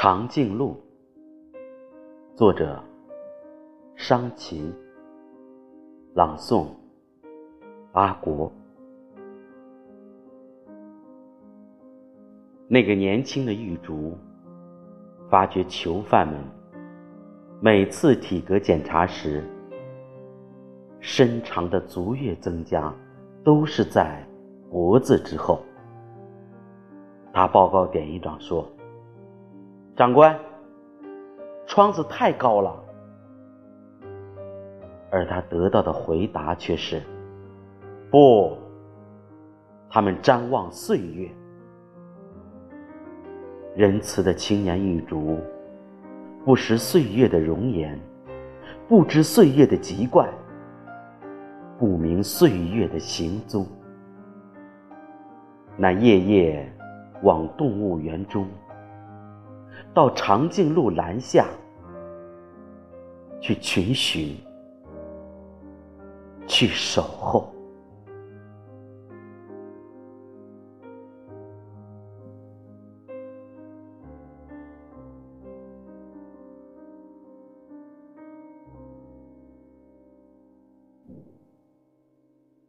长颈鹿，作者：商琴，朗诵：阿国。那个年轻的狱卒发觉，囚犯们每次体格检查时，身长的足月增加，都是在脖子之后。他报告典狱长说。长官，窗子太高了，而他得到的回答却是：不，他们瞻望岁月。仁慈的青年玉竹，不识岁月的容颜，不知岁月的籍贯，不明岁月的行踪。那夜夜往动物园中。到长颈鹿栏下去群寻，去守候。